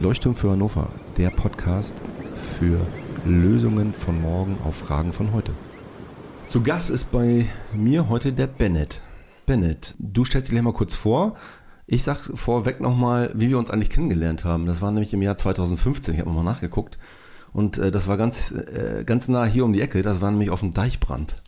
Leuchtturm für Hannover, der Podcast für Lösungen von morgen auf Fragen von heute. Zu Gast ist bei mir heute der Bennett. Bennett, du stellst dich gleich mal kurz vor. Ich sag vorweg nochmal, wie wir uns eigentlich kennengelernt haben. Das war nämlich im Jahr 2015, ich habe nochmal nachgeguckt. Und äh, das war ganz, äh, ganz nah hier um die Ecke, das war nämlich auf dem Deichbrand.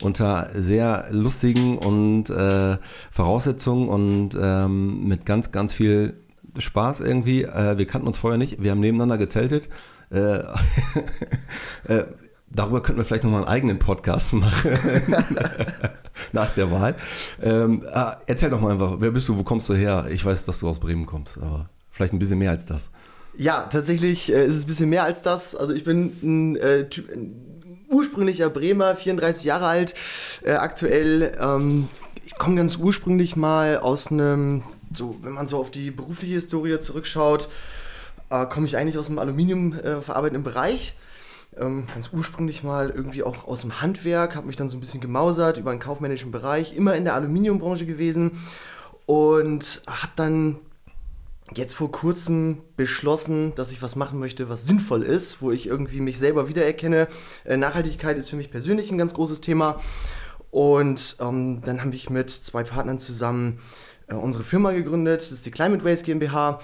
Unter sehr lustigen und äh, Voraussetzungen und ähm, mit ganz, ganz viel Spaß irgendwie. Äh, wir kannten uns vorher nicht, wir haben nebeneinander gezeltet. Äh, äh, darüber könnten wir vielleicht nochmal einen eigenen Podcast machen nach der Wahl. Ähm, äh, erzähl doch mal einfach, wer bist du, wo kommst du her? Ich weiß, dass du aus Bremen kommst, aber vielleicht ein bisschen mehr als das. Ja, tatsächlich äh, ist es ein bisschen mehr als das. Also ich bin ein, äh, typ, ein ursprünglicher Bremer, 34 Jahre alt, aktuell. Ähm, ich komme ganz ursprünglich mal aus einem, so wenn man so auf die berufliche Historie zurückschaut, äh, komme ich eigentlich aus dem Aluminium äh, Bereich. Ähm, ganz ursprünglich mal irgendwie auch aus dem Handwerk, habe mich dann so ein bisschen gemausert über einen kaufmännischen Bereich, immer in der Aluminiumbranche gewesen und habe dann jetzt vor kurzem beschlossen, dass ich was machen möchte, was sinnvoll ist, wo ich irgendwie mich selber wiedererkenne. Äh, Nachhaltigkeit ist für mich persönlich ein ganz großes Thema. Und ähm, dann habe ich mit zwei Partnern zusammen unsere Firma gegründet. Das ist die Climate Waste GmbH.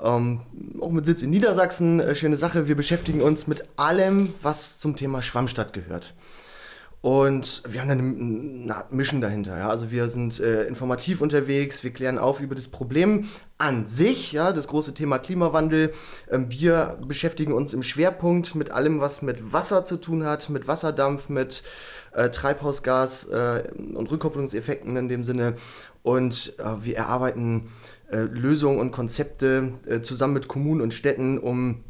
Ähm, auch mit Sitz in Niedersachsen. Äh, schöne Sache. Wir beschäftigen uns mit allem, was zum Thema Schwammstadt gehört. Und wir haben dann eine Art Mission dahinter. Ja? Also wir sind äh, informativ unterwegs, wir klären auf über das Problem an sich, ja, das große Thema Klimawandel. Ähm, wir beschäftigen uns im Schwerpunkt mit allem, was mit Wasser zu tun hat, mit Wasserdampf, mit äh, Treibhausgas äh, und Rückkopplungseffekten in dem Sinne. Und äh, wir erarbeiten äh, Lösungen und Konzepte äh, zusammen mit Kommunen und Städten, um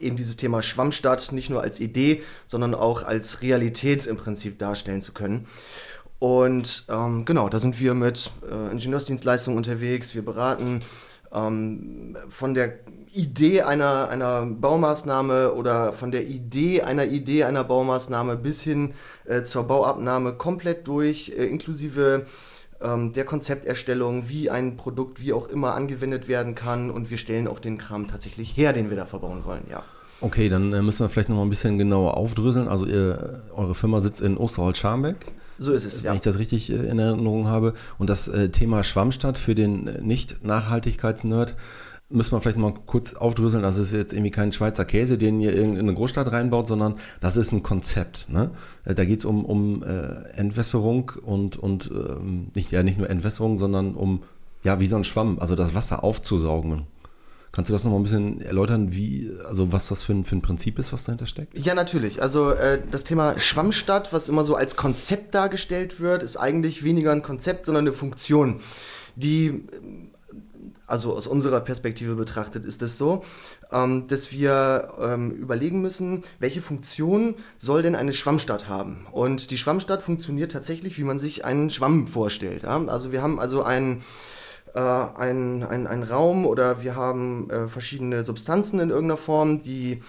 eben dieses Thema Schwammstadt nicht nur als Idee, sondern auch als Realität im Prinzip darstellen zu können. Und ähm, genau, da sind wir mit äh, Ingenieursdienstleistungen unterwegs. Wir beraten ähm, von der Idee einer, einer Baumaßnahme oder von der Idee einer Idee einer Baumaßnahme bis hin äh, zur Bauabnahme komplett durch, äh, inklusive ähm, der Konzepterstellung, wie ein Produkt wie auch immer angewendet werden kann und wir stellen auch den Kram tatsächlich her, den wir da verbauen wollen, ja. Okay, dann äh, müssen wir vielleicht noch mal ein bisschen genauer aufdröseln. Also ihr, eure Firma sitzt in Osterholz-Scharmbeck. So ist es, wenn ja. ich das richtig äh, in Erinnerung habe. Und das äh, Thema Schwammstadt für den Nicht-Nachhaltigkeits-Nerd müssen wir vielleicht mal kurz aufdröseln, das ist jetzt irgendwie kein Schweizer Käse, den ihr in eine Großstadt reinbaut, sondern das ist ein Konzept. Ne? Äh, da geht es um, um äh, Entwässerung und, und ähm, nicht, ja, nicht nur Entwässerung, sondern um, ja, wie so ein Schwamm, also das Wasser aufzusaugen. Kannst du das nochmal ein bisschen erläutern, wie, also was das für ein, für ein Prinzip ist, was dahinter steckt? Ja, natürlich. Also äh, das Thema Schwammstadt, was immer so als Konzept dargestellt wird, ist eigentlich weniger ein Konzept, sondern eine Funktion, die also aus unserer Perspektive betrachtet, ist es so, ähm, dass wir ähm, überlegen müssen, welche Funktion soll denn eine Schwammstadt haben? Und die Schwammstadt funktioniert tatsächlich, wie man sich einen Schwamm vorstellt. Ja? Also wir haben also einen äh, ein, ein, ein Raum oder wir haben äh, verschiedene Substanzen in irgendeiner Form, die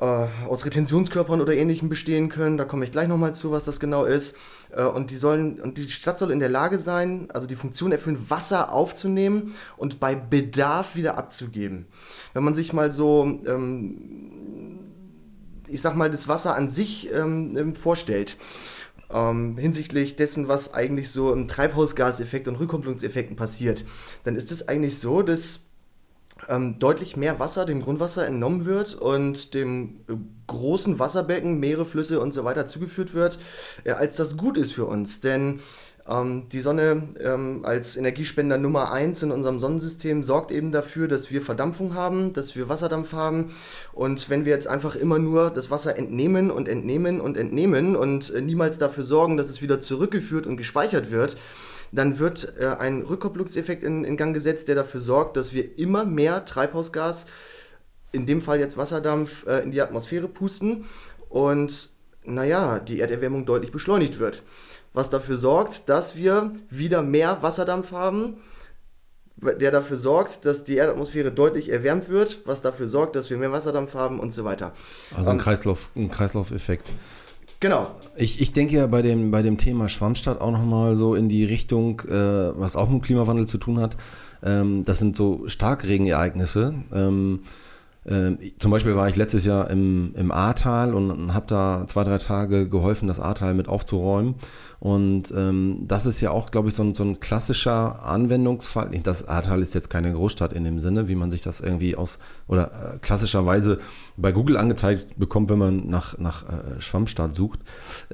äh, aus Retentionskörpern oder ähnlichem bestehen können. Da komme ich gleich nochmal zu, was das genau ist. Äh, und die sollen, und die Stadt soll in der Lage sein, also die Funktion erfüllen, Wasser aufzunehmen und bei Bedarf wieder abzugeben. Wenn man sich mal so, ähm, ich sag mal, das Wasser an sich ähm, ähm vorstellt, ähm, hinsichtlich dessen, was eigentlich so im Treibhausgaseffekt und Rückkopplungseffekten passiert, dann ist es eigentlich so, dass ähm, deutlich mehr Wasser dem Grundwasser entnommen wird und dem äh, großen Wasserbecken, Meere, Flüsse und so weiter zugeführt wird, äh, als das gut ist für uns. Denn ähm, die Sonne ähm, als Energiespender Nummer 1 in unserem Sonnensystem sorgt eben dafür, dass wir Verdampfung haben, dass wir Wasserdampf haben. Und wenn wir jetzt einfach immer nur das Wasser entnehmen und entnehmen und entnehmen und äh, niemals dafür sorgen, dass es wieder zurückgeführt und gespeichert wird, dann wird äh, ein Rückkopplungseffekt in, in Gang gesetzt, der dafür sorgt, dass wir immer mehr Treibhausgas, in dem Fall jetzt Wasserdampf, äh, in die Atmosphäre pusten und naja, die Erderwärmung deutlich beschleunigt wird. Was dafür sorgt, dass wir wieder mehr Wasserdampf haben, der dafür sorgt, dass die Erdatmosphäre deutlich erwärmt wird, was dafür sorgt, dass wir mehr Wasserdampf haben und so weiter. Also ein, ähm, Kreislauf, ein Kreislaufeffekt. Genau. Ich, ich denke ja bei dem, bei dem Thema Schwammstadt auch nochmal so in die Richtung, äh, was auch mit Klimawandel zu tun hat. Ähm, das sind so Starkregenereignisse. Ähm, zum Beispiel war ich letztes Jahr im, im Ahrtal und habe da zwei, drei Tage geholfen, das Ahrtal mit aufzuräumen. Und ähm, das ist ja auch, glaube ich, so ein, so ein klassischer Anwendungsfall. Das Ahrtal ist jetzt keine Großstadt in dem Sinne, wie man sich das irgendwie aus oder äh, klassischerweise bei Google angezeigt bekommt, wenn man nach, nach äh, Schwammstadt sucht.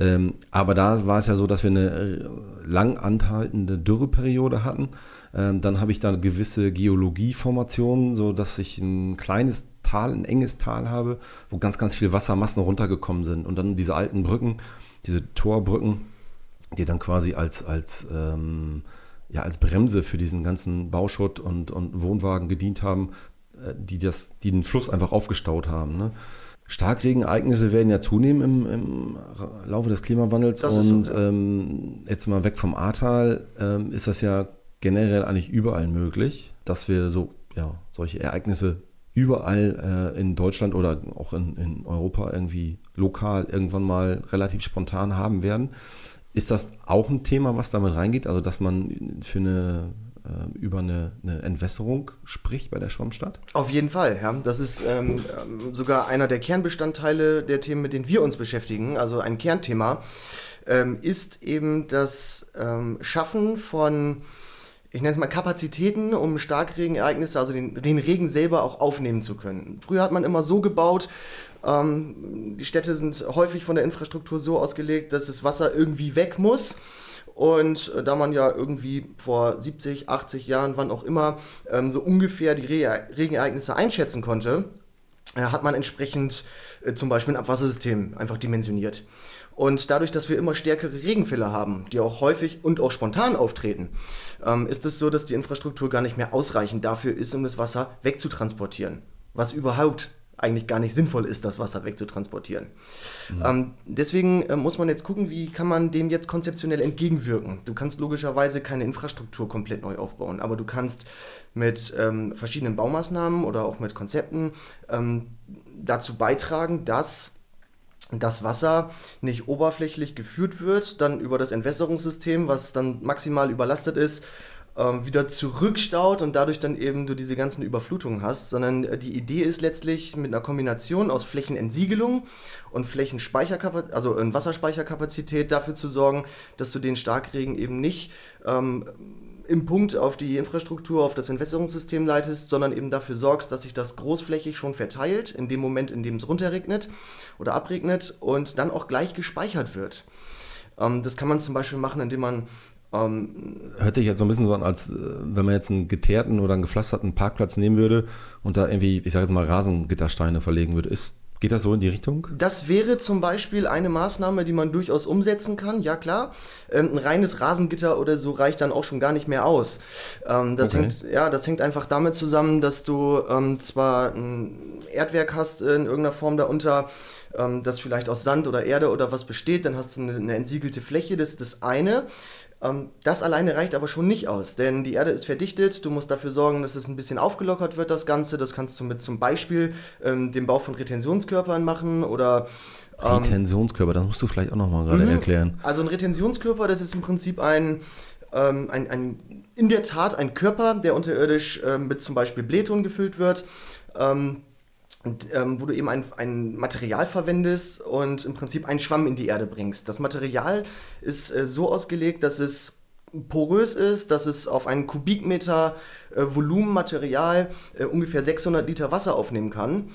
Ähm, aber da war es ja so, dass wir eine äh, lang anhaltende Dürreperiode hatten. Ähm, dann habe ich da gewisse Geologieformationen, so dass ich ein kleines Tal, ein enges Tal habe, wo ganz, ganz viel Wassermassen runtergekommen sind. Und dann diese alten Brücken, diese Torbrücken, die dann quasi als, als, ähm, ja, als Bremse für diesen ganzen Bauschutt und, und Wohnwagen gedient haben, äh, die, das, die den Fluss einfach aufgestaut haben. Ne? Starkregenereignisse werden ja zunehmen im, im Laufe des Klimawandels. Das und so, ja. ähm, jetzt mal weg vom Ahrtal, ähm, ist das ja generell eigentlich überall möglich, dass wir so ja, solche Ereignisse überall äh, in Deutschland oder auch in, in Europa irgendwie lokal irgendwann mal relativ spontan haben werden. Ist das auch ein Thema, was damit reingeht? Also, dass man für eine äh, über eine, eine Entwässerung spricht bei der Schwammstadt? Auf jeden Fall, ja. Das ist ähm, ähm, sogar einer der Kernbestandteile der Themen, mit denen wir uns beschäftigen. Also ein Kernthema ähm, ist eben das ähm, Schaffen von ich nenne es mal Kapazitäten, um Starkregenereignisse, also den, den Regen selber auch aufnehmen zu können. Früher hat man immer so gebaut, ähm, die Städte sind häufig von der Infrastruktur so ausgelegt, dass das Wasser irgendwie weg muss. Und äh, da man ja irgendwie vor 70, 80 Jahren, wann auch immer, ähm, so ungefähr die Re Regenereignisse einschätzen konnte, äh, hat man entsprechend äh, zum Beispiel ein Abwassersystem einfach dimensioniert. Und dadurch, dass wir immer stärkere Regenfälle haben, die auch häufig und auch spontan auftreten, ähm, ist es so, dass die Infrastruktur gar nicht mehr ausreichend dafür ist, um das Wasser wegzutransportieren. Was überhaupt eigentlich gar nicht sinnvoll ist, das Wasser wegzutransportieren. Mhm. Ähm, deswegen äh, muss man jetzt gucken, wie kann man dem jetzt konzeptionell entgegenwirken. Du kannst logischerweise keine Infrastruktur komplett neu aufbauen, aber du kannst mit ähm, verschiedenen Baumaßnahmen oder auch mit Konzepten ähm, dazu beitragen, dass das Wasser nicht oberflächlich geführt wird, dann über das Entwässerungssystem, was dann maximal überlastet ist, ähm, wieder zurückstaut und dadurch dann eben du diese ganzen Überflutungen hast, sondern äh, die Idee ist letztlich mit einer Kombination aus Flächenentsiegelung und Flächenspeicherkapazität, also in Wasserspeicherkapazität dafür zu sorgen, dass du den Starkregen eben nicht ähm, im Punkt auf die Infrastruktur, auf das Entwässerungssystem leitest, sondern eben dafür sorgst, dass sich das großflächig schon verteilt, in dem Moment, in dem es runterregnet oder abregnet und dann auch gleich gespeichert wird. Ähm, das kann man zum Beispiel machen, indem man ähm, Hört sich jetzt so ein bisschen so an, als äh, wenn man jetzt einen geteerten oder einen gepflasterten Parkplatz nehmen würde und da irgendwie, ich sage jetzt mal, Rasengittersteine verlegen würde. Ist Geht das so in die Richtung? Das wäre zum Beispiel eine Maßnahme, die man durchaus umsetzen kann, ja klar. Ähm, ein reines Rasengitter oder so reicht dann auch schon gar nicht mehr aus. Ähm, das, okay. hängt, ja, das hängt einfach damit zusammen, dass du ähm, zwar ein Erdwerk hast in irgendeiner Form darunter, das vielleicht aus Sand oder Erde oder was besteht, dann hast du eine, eine entsiegelte Fläche, das ist das eine. Ähm, das alleine reicht aber schon nicht aus, denn die Erde ist verdichtet. Du musst dafür sorgen, dass es ein bisschen aufgelockert wird, das Ganze. Das kannst du mit zum Beispiel ähm, dem Bau von Retentionskörpern machen oder. Ähm, Retentionskörper, das musst du vielleicht auch nochmal gerade mhm. erklären. Also ein Retentionskörper, das ist im Prinzip ein, ähm, ein, ein, in der Tat ein Körper, der unterirdisch äh, mit zum Beispiel Blähton gefüllt wird. Ähm, und, ähm, wo du eben ein, ein Material verwendest und im Prinzip einen Schwamm in die Erde bringst. Das Material ist äh, so ausgelegt, dass es porös ist, dass es auf einen Kubikmeter äh, Volumenmaterial äh, ungefähr 600 Liter Wasser aufnehmen kann.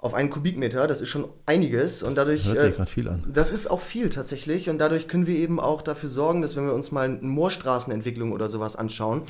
Auf einen Kubikmeter, das ist schon einiges das und dadurch. Hört sich äh, gerade viel an. Das ist auch viel tatsächlich und dadurch können wir eben auch dafür sorgen, dass wenn wir uns mal eine Moorstraßenentwicklung oder sowas anschauen,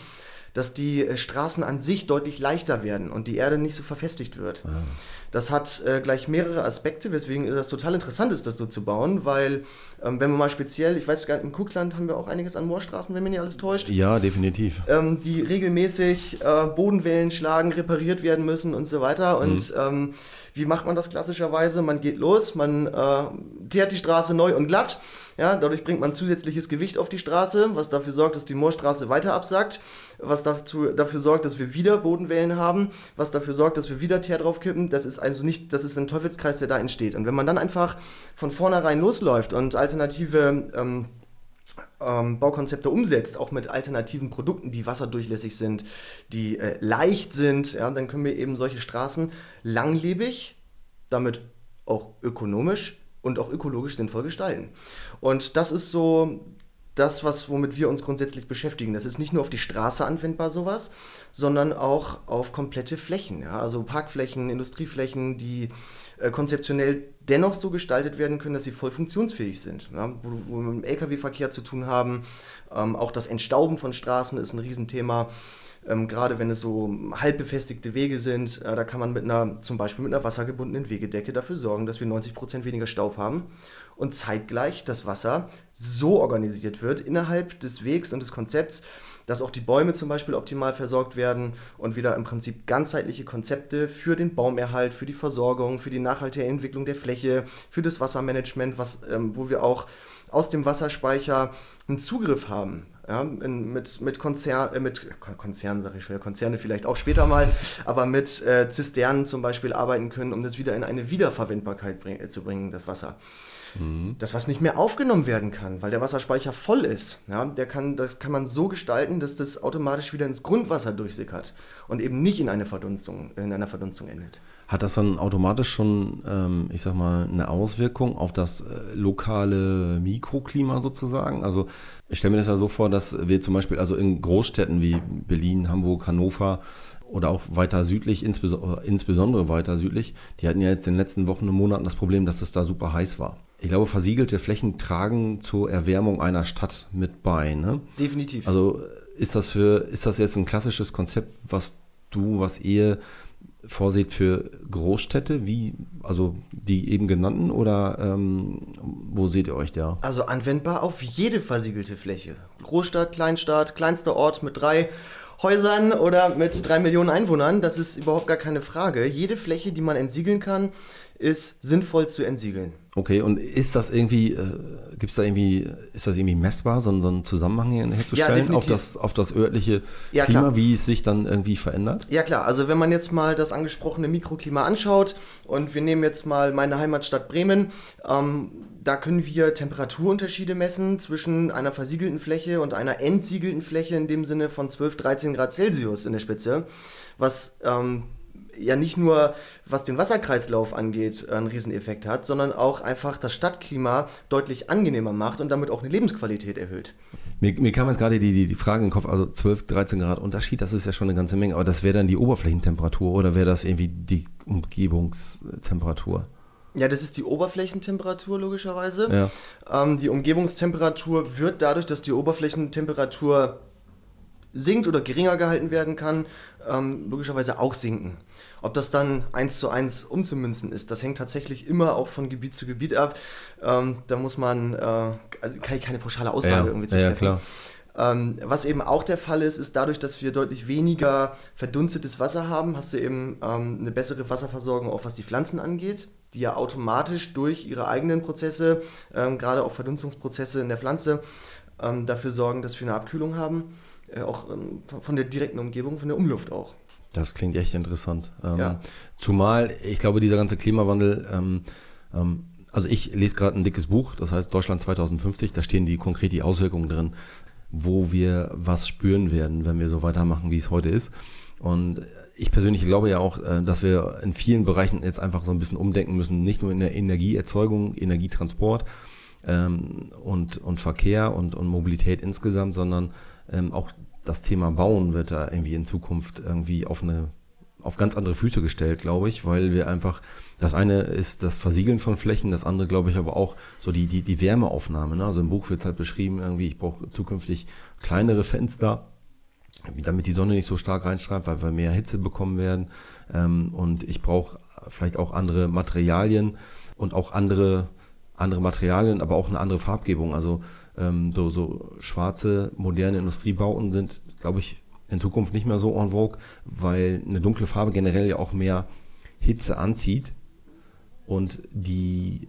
dass die äh, Straßen an sich deutlich leichter werden und die Erde nicht so verfestigt wird. Ah. Das hat äh, gleich mehrere Aspekte, weswegen das total interessant ist, das so zu bauen, weil ähm, wenn wir mal speziell, ich weiß gar nicht, im Kuckland haben wir auch einiges an Moorstraßen, wenn mir nicht alles täuscht. Ja, definitiv. Ähm, die regelmäßig äh, Bodenwellen schlagen, repariert werden müssen und so weiter. Und mhm. ähm, wie macht man das klassischerweise? Man geht los, man äh, teert die Straße neu und glatt. Ja, dadurch bringt man zusätzliches Gewicht auf die Straße, was dafür sorgt, dass die Moorstraße weiter absackt, was dazu, dafür sorgt, dass wir wieder Bodenwellen haben, was dafür sorgt, dass wir wieder Teer draufkippen. Das ist also nicht, das ist ein Teufelskreis, der da entsteht. Und wenn man dann einfach von vornherein losläuft und alternative ähm, ähm, Baukonzepte umsetzt, auch mit alternativen Produkten, die wasserdurchlässig sind, die äh, leicht sind, ja, dann können wir eben solche Straßen langlebig, damit auch ökonomisch und auch ökologisch sinnvoll gestalten. Und das ist so das, was, womit wir uns grundsätzlich beschäftigen. Das ist nicht nur auf die Straße anwendbar, sowas, sondern auch auf komplette Flächen. Ja? Also Parkflächen, Industrieflächen, die äh, konzeptionell dennoch so gestaltet werden können, dass sie voll funktionsfähig sind. Ja? Wo, wo, wir mit dem Lkw-Verkehr zu tun haben. Ähm, auch das Entstauben von Straßen ist ein Riesenthema. Ähm, gerade wenn es so halb befestigte Wege sind, äh, da kann man mit einer, zum Beispiel mit einer wassergebundenen Wegedecke dafür sorgen, dass wir 90% weniger Staub haben und zeitgleich das Wasser so organisiert wird innerhalb des Wegs und des Konzepts, dass auch die Bäume zum Beispiel optimal versorgt werden und wieder im Prinzip ganzheitliche Konzepte für den Baumerhalt, für die Versorgung, für die nachhaltige Entwicklung der Fläche, für das Wassermanagement, was, ähm, wo wir auch aus dem Wasserspeicher einen Zugriff haben. Ja, in, mit, mit, Konzer äh, mit Konzernen, sage ich schon, Konzerne vielleicht auch später mal, aber mit äh, Zisternen zum Beispiel arbeiten können, um das wieder in eine Wiederverwendbarkeit bring, zu bringen, das Wasser. Das, was nicht mehr aufgenommen werden kann, weil der Wasserspeicher voll ist, ja, der kann, das kann man so gestalten, dass das automatisch wieder ins Grundwasser durchsickert und eben nicht in, eine Verdunstung, in einer Verdunstung endet. Hat das dann automatisch schon, ähm, ich sag mal, eine Auswirkung auf das äh, lokale Mikroklima sozusagen? Also ich stelle mir das ja so vor, dass wir zum Beispiel also in Großstädten wie Berlin, Hamburg, Hannover oder auch weiter südlich, insbesondere weiter südlich, die hatten ja jetzt in den letzten Wochen und Monaten das Problem, dass es da super heiß war. Ich glaube, versiegelte Flächen tragen zur Erwärmung einer Stadt mit bei. Ne? Definitiv. Also ist das für, ist das jetzt ein klassisches Konzept, was du, was ihr vorseht für Großstädte, wie, also die eben genannten, oder ähm, wo seht ihr euch da? Also anwendbar auf jede versiegelte Fläche. Großstadt, Kleinstadt, kleinster Ort mit drei Häusern oder mit drei Millionen Einwohnern, das ist überhaupt gar keine Frage. Jede Fläche, die man entsiegeln kann, ist sinnvoll zu entsiegeln. Okay, und ist das irgendwie, äh, gibt es da irgendwie, ist das irgendwie messbar, so, so einen Zusammenhang herzustellen ja, auf, das, auf das örtliche ja, Klima, klar. wie es sich dann irgendwie verändert? Ja klar, also wenn man jetzt mal das angesprochene Mikroklima anschaut und wir nehmen jetzt mal meine Heimatstadt Bremen, ähm, da können wir Temperaturunterschiede messen zwischen einer versiegelten Fläche und einer entsiegelten Fläche in dem Sinne von 12, 13 Grad Celsius in der Spitze, was ähm, ja nicht nur, was den Wasserkreislauf angeht, einen Rieseneffekt hat, sondern auch einfach das Stadtklima deutlich angenehmer macht und damit auch eine Lebensqualität erhöht. Mir, mir kam jetzt gerade die, die, die Frage in den Kopf, also 12, 13 Grad Unterschied, das ist ja schon eine ganze Menge, aber das wäre dann die Oberflächentemperatur oder wäre das irgendwie die Umgebungstemperatur? Ja, das ist die Oberflächentemperatur logischerweise. Ja. Ähm, die Umgebungstemperatur wird dadurch, dass die Oberflächentemperatur sinkt oder geringer gehalten werden kann, ähm, logischerweise auch sinken. Ob das dann eins zu eins umzumünzen ist, das hängt tatsächlich immer auch von Gebiet zu Gebiet ab. Ähm, da muss man, äh, also ich keine pauschale Aussage ja, irgendwie zu treffen. Ja. Ähm, was eben auch der Fall ist, ist dadurch, dass wir deutlich weniger verdunstetes Wasser haben, hast du eben ähm, eine bessere Wasserversorgung, auch was die Pflanzen angeht, die ja automatisch durch ihre eigenen Prozesse, ähm, gerade auch Verdunstungsprozesse in der Pflanze, ähm, dafür sorgen, dass wir eine Abkühlung haben auch ähm, von der direkten Umgebung, von der Umluft auch. Das klingt echt interessant. Ähm, ja. Zumal, ich glaube, dieser ganze Klimawandel, ähm, also ich lese gerade ein dickes Buch, das heißt Deutschland 2050, da stehen die konkret die Auswirkungen drin, wo wir was spüren werden, wenn wir so weitermachen, wie es heute ist. Und ich persönlich glaube ja auch, äh, dass wir in vielen Bereichen jetzt einfach so ein bisschen umdenken müssen, nicht nur in der Energieerzeugung, Energietransport und, und Verkehr und, und Mobilität insgesamt, sondern ähm, auch das Thema Bauen wird da irgendwie in Zukunft irgendwie auf eine auf ganz andere Füße gestellt, glaube ich, weil wir einfach, das eine ist das Versiegeln von Flächen, das andere, glaube ich, aber auch so die, die, die Wärmeaufnahme. Ne? Also im Buch wird es halt beschrieben, irgendwie, ich brauche zukünftig kleinere Fenster, damit die Sonne nicht so stark reinstrahlt, weil wir mehr Hitze bekommen werden. Ähm, und ich brauche vielleicht auch andere Materialien und auch andere, andere Materialien, aber auch eine andere Farbgebung. Also ähm, so, so schwarze, moderne Industriebauten sind, glaube ich, in Zukunft nicht mehr so en vogue, weil eine dunkle Farbe generell ja auch mehr Hitze anzieht und die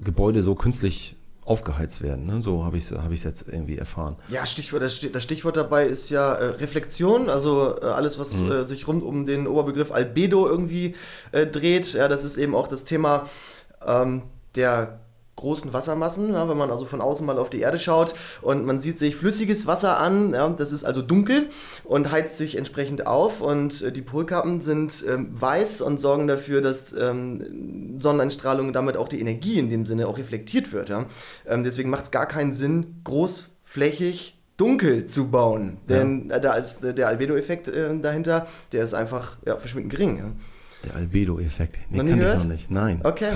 Gebäude so künstlich aufgeheizt werden. Ne? So habe ich es hab jetzt irgendwie erfahren. Ja, Stichwort, das, Stichwort dabei ist ja äh, Reflexion, also äh, alles, was mhm. äh, sich rund um den Oberbegriff Albedo irgendwie äh, dreht. Ja, das ist eben auch das Thema ähm, der großen Wassermassen, ja, wenn man also von außen mal auf die Erde schaut und man sieht sich flüssiges Wasser an, ja, das ist also dunkel und heizt sich entsprechend auf und äh, die Polkappen sind ähm, weiß und sorgen dafür, dass ähm, Sonneneinstrahlung damit auch die Energie in dem Sinne auch reflektiert wird. Ja. Ähm, deswegen macht es gar keinen Sinn, großflächig dunkel zu bauen, denn äh, da ist äh, der Albedo-Effekt äh, dahinter, der ist einfach ja, verschwindend gering. Der Albedo-Effekt. Den kann ich noch nicht. Nein. Okay.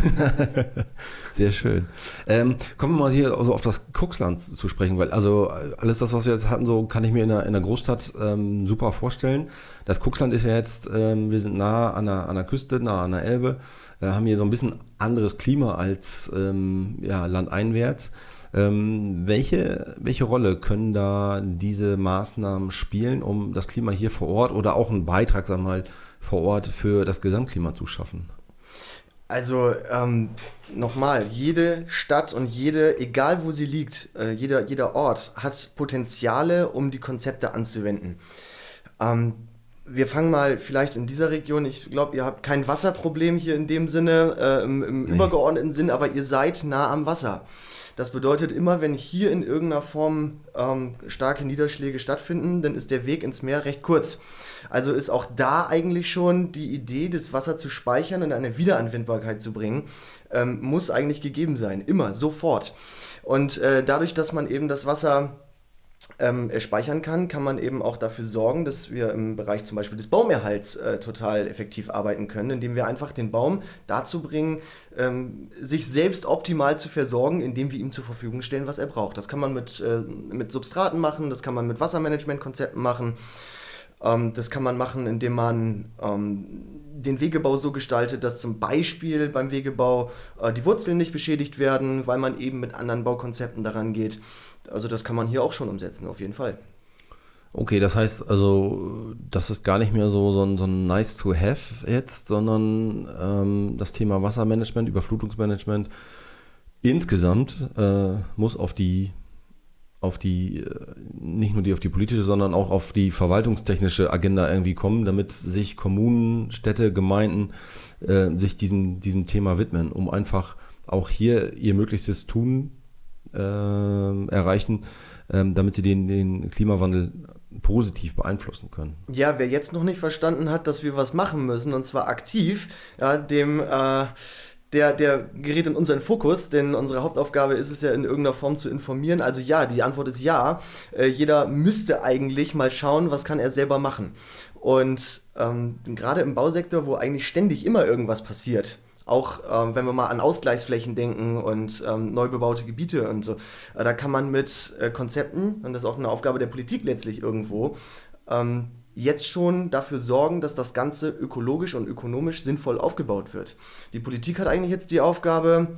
Sehr schön. Ähm, kommen wir mal hier also auf das Kuxland zu sprechen, weil also alles das, was wir jetzt hatten, so kann ich mir in der, in der Großstadt ähm, super vorstellen. Das Kuxland ist ja jetzt, ähm, wir sind nah an der, an der Küste, nah an der Elbe, äh, haben hier so ein bisschen anderes Klima als ähm, ja, landeinwärts. Ähm, welche, welche Rolle können da diese Maßnahmen spielen, um das Klima hier vor Ort oder auch einen Beitrag, sagen wir mal, vor Ort für das Gesamtklima zu schaffen? Also ähm, nochmal, jede Stadt und jede, egal wo sie liegt, äh, jeder, jeder Ort hat Potenziale, um die Konzepte anzuwenden. Ähm, wir fangen mal vielleicht in dieser Region. Ich glaube, ihr habt kein Wasserproblem hier in dem Sinne, äh, im, im nee. übergeordneten Sinn, aber ihr seid nah am Wasser. Das bedeutet immer, wenn hier in irgendeiner Form ähm, starke Niederschläge stattfinden, dann ist der Weg ins Meer recht kurz. Also ist auch da eigentlich schon die Idee, das Wasser zu speichern und eine Wiederanwendbarkeit zu bringen, ähm, muss eigentlich gegeben sein. Immer, sofort. Und äh, dadurch, dass man eben das Wasser ähm, speichern kann, kann man eben auch dafür sorgen, dass wir im Bereich zum Beispiel des Baumerhalts äh, total effektiv arbeiten können, indem wir einfach den Baum dazu bringen, ähm, sich selbst optimal zu versorgen, indem wir ihm zur Verfügung stellen, was er braucht. Das kann man mit, äh, mit Substraten machen, das kann man mit Wassermanagementkonzepten machen. Ähm, das kann man machen, indem man ähm, den Wegebau so gestaltet, dass zum Beispiel beim Wegebau äh, die Wurzeln nicht beschädigt werden, weil man eben mit anderen Baukonzepten daran geht. Also das kann man hier auch schon umsetzen, auf jeden Fall. Okay, das heißt also, das ist gar nicht mehr so, so, ein, so ein nice to have jetzt, sondern ähm, das Thema Wassermanagement, Überflutungsmanagement insgesamt äh, muss auf die auf die, äh, nicht nur die auf die politische, sondern auch auf die verwaltungstechnische Agenda irgendwie kommen, damit sich Kommunen, Städte, Gemeinden äh, sich diesem, diesem Thema widmen, um einfach auch hier ihr Möglichstes tun, äh, erreichen, äh, damit sie den, den Klimawandel positiv beeinflussen können. Ja, wer jetzt noch nicht verstanden hat, dass wir was machen müssen, und zwar aktiv, ja, dem äh, der, der gerät in unseren Fokus, denn unsere Hauptaufgabe ist es ja in irgendeiner Form zu informieren. Also ja, die Antwort ist ja. Äh, jeder müsste eigentlich mal schauen, was kann er selber machen. Und ähm, gerade im Bausektor, wo eigentlich ständig immer irgendwas passiert, auch ähm, wenn wir mal an Ausgleichsflächen denken und ähm, neu bebaute Gebiete und so, äh, da kann man mit äh, Konzepten, und das ist auch eine Aufgabe der Politik letztlich irgendwo, ähm, jetzt schon dafür sorgen, dass das Ganze ökologisch und ökonomisch sinnvoll aufgebaut wird. Die Politik hat eigentlich jetzt die Aufgabe,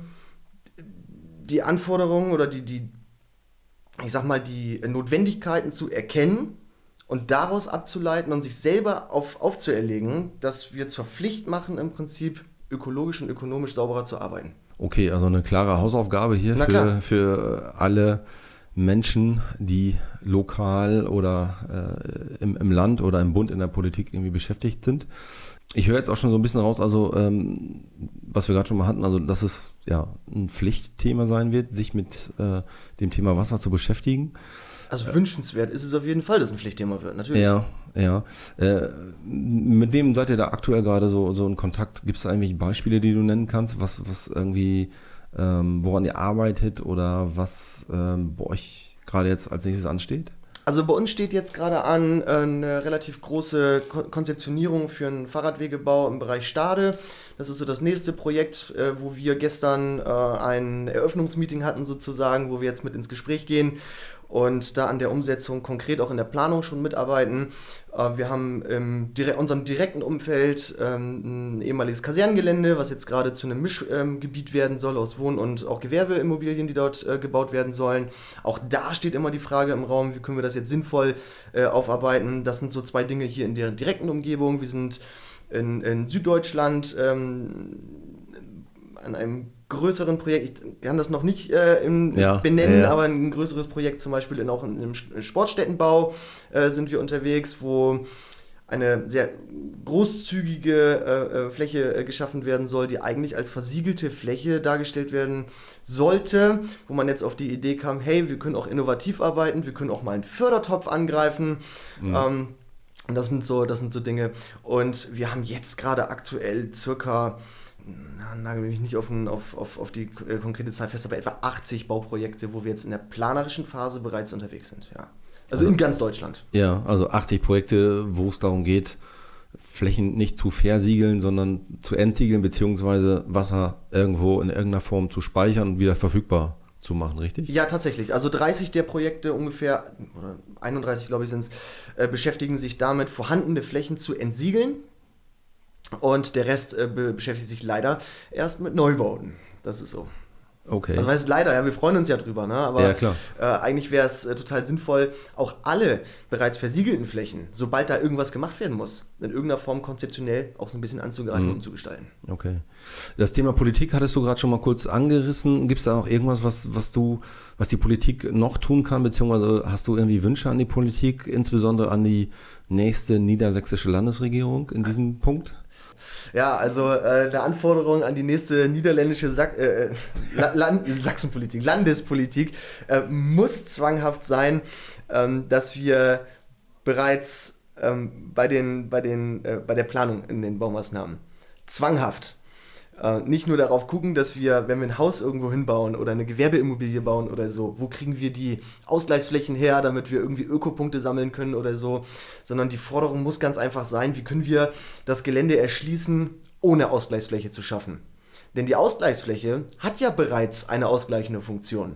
die Anforderungen oder die, die ich sag mal, die Notwendigkeiten zu erkennen und daraus abzuleiten und sich selber auf, aufzuerlegen, dass wir zur Pflicht machen, im Prinzip ökologisch und ökonomisch sauberer zu arbeiten. Okay, also eine klare Hausaufgabe hier für, für alle Menschen, die lokal oder äh, im, im Land oder im Bund in der Politik irgendwie beschäftigt sind. Ich höre jetzt auch schon so ein bisschen raus, also ähm, was wir gerade schon mal hatten, also dass es ja ein Pflichtthema sein wird, sich mit äh, dem Thema Wasser zu beschäftigen. Also wünschenswert ist es auf jeden Fall, dass es ein Pflichtthema wird, natürlich. Ja, ja. Äh, mit wem seid ihr da aktuell gerade so, so in Kontakt? Gibt es da irgendwelche Beispiele, die du nennen kannst, was, was irgendwie ähm, woran ihr arbeitet oder was ähm, bei euch gerade jetzt als nächstes ansteht? Also bei uns steht jetzt gerade an eine relativ große Konzeptionierung für einen Fahrradwegebau im Bereich Stade. Das ist so das nächste Projekt, äh, wo wir gestern äh, ein Eröffnungsmeeting hatten sozusagen, wo wir jetzt mit ins Gespräch gehen und da an der Umsetzung konkret auch in der Planung schon mitarbeiten. Äh, wir haben in unserem direkten Umfeld ähm, ein ehemaliges Kasernengelände, was jetzt gerade zu einem Mischgebiet werden soll aus Wohn- und auch Gewerbeimmobilien, die dort äh, gebaut werden sollen. Auch da steht immer die Frage im Raum, wie können wir das jetzt sinnvoll äh, aufarbeiten. Das sind so zwei Dinge hier in der direkten Umgebung. Wir sind in, in Süddeutschland. Ähm, an einem größeren Projekt, ich kann das noch nicht äh, im, Ja, benennen, ja, ja. aber ein größeres Projekt, zum Beispiel in, auch in einem Sportstättenbau äh, sind wir unterwegs, wo eine sehr großzügige äh, äh, Fläche äh, geschaffen werden soll, die eigentlich als versiegelte Fläche dargestellt werden sollte, wo man jetzt auf die Idee kam, hey, wir können auch innovativ arbeiten, wir können auch mal einen Fördertopf angreifen. Ähm, und das sind so, das sind so Dinge. Und wir haben jetzt gerade aktuell circa, na, nagel mich nicht auf, ein, auf, auf, auf die äh, konkrete Zahl fest, aber etwa 80 Bauprojekte, wo wir jetzt in der planerischen Phase bereits unterwegs sind. Ja. Also in ganz Deutschland. Ja, also 80 Projekte, wo es darum geht, Flächen nicht zu versiegeln, sondern zu entsiegeln, beziehungsweise Wasser irgendwo in irgendeiner Form zu speichern und wieder verfügbar zu machen, richtig? Ja, tatsächlich. Also 30 der Projekte ungefähr, oder 31 glaube ich sind es, äh, beschäftigen sich damit, vorhandene Flächen zu entsiegeln. Und der Rest äh, be beschäftigt sich leider erst mit Neubauten. Das ist so. Okay. Also heißt leider, ja, wir freuen uns ja drüber, ne? aber Ja, klar. Äh, eigentlich wäre es äh, total sinnvoll, auch alle bereits versiegelten Flächen, sobald da irgendwas gemacht werden muss, in irgendeiner Form konzeptionell auch so ein bisschen anzugreifen und umzugestalten. Okay. Das Thema Politik hattest du gerade schon mal kurz angerissen. Gibt es da auch irgendwas, was, was du, was die Politik noch tun kann, beziehungsweise hast du irgendwie Wünsche an die Politik, insbesondere an die nächste niedersächsische Landesregierung in diesem Punkt? Ja, also äh, eine Anforderung an die nächste niederländische Sack, äh, La Land Sachsenpolitik, Landespolitik äh, muss zwanghaft sein, ähm, dass wir bereits ähm, bei, den, bei, den, äh, bei der Planung in den Baumaßnahmen zwanghaft äh, nicht nur darauf gucken, dass wir, wenn wir ein Haus irgendwo hinbauen oder eine Gewerbeimmobilie bauen oder so, wo kriegen wir die Ausgleichsflächen her, damit wir irgendwie Ökopunkte sammeln können oder so, sondern die Forderung muss ganz einfach sein, wie können wir das Gelände erschließen, ohne Ausgleichsfläche zu schaffen. Denn die Ausgleichsfläche hat ja bereits eine ausgleichende Funktion.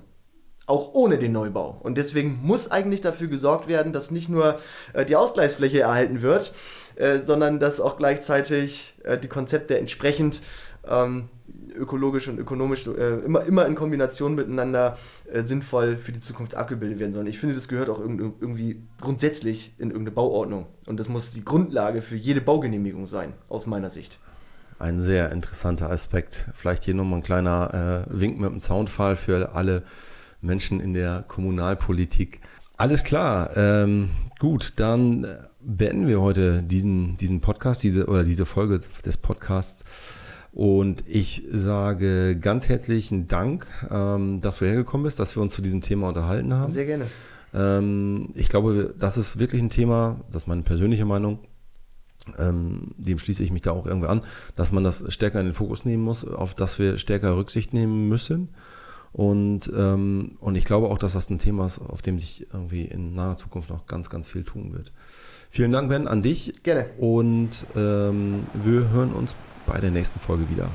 Auch ohne den Neubau. Und deswegen muss eigentlich dafür gesorgt werden, dass nicht nur äh, die Ausgleichsfläche erhalten wird, äh, sondern dass auch gleichzeitig äh, die Konzepte entsprechend ähm, ökologisch und ökonomisch äh, immer, immer in Kombination miteinander äh, sinnvoll für die Zukunft abgebildet werden sollen. Ich finde, das gehört auch irg irgendwie grundsätzlich in irgendeine Bauordnung. Und das muss die Grundlage für jede Baugenehmigung sein, aus meiner Sicht. Ein sehr interessanter Aspekt. Vielleicht hier nochmal ein kleiner äh, Wink mit dem Soundfall für alle Menschen in der Kommunalpolitik. Alles klar. Ähm, gut, dann beenden wir heute diesen, diesen Podcast, diese oder diese Folge des Podcasts. Und ich sage ganz herzlichen Dank, ähm, dass du hergekommen bist, dass wir uns zu diesem Thema unterhalten haben. Sehr gerne. Ähm, ich glaube, das ist wirklich ein Thema, das ist meine persönliche Meinung, ähm, dem schließe ich mich da auch irgendwie an, dass man das stärker in den Fokus nehmen muss, auf das wir stärker Rücksicht nehmen müssen. Und, und ich glaube auch, dass das ein Thema ist, auf dem sich irgendwie in naher Zukunft noch ganz, ganz viel tun wird. Vielen Dank, Ben, an dich. Gerne. Und ähm, wir hören uns bei der nächsten Folge wieder.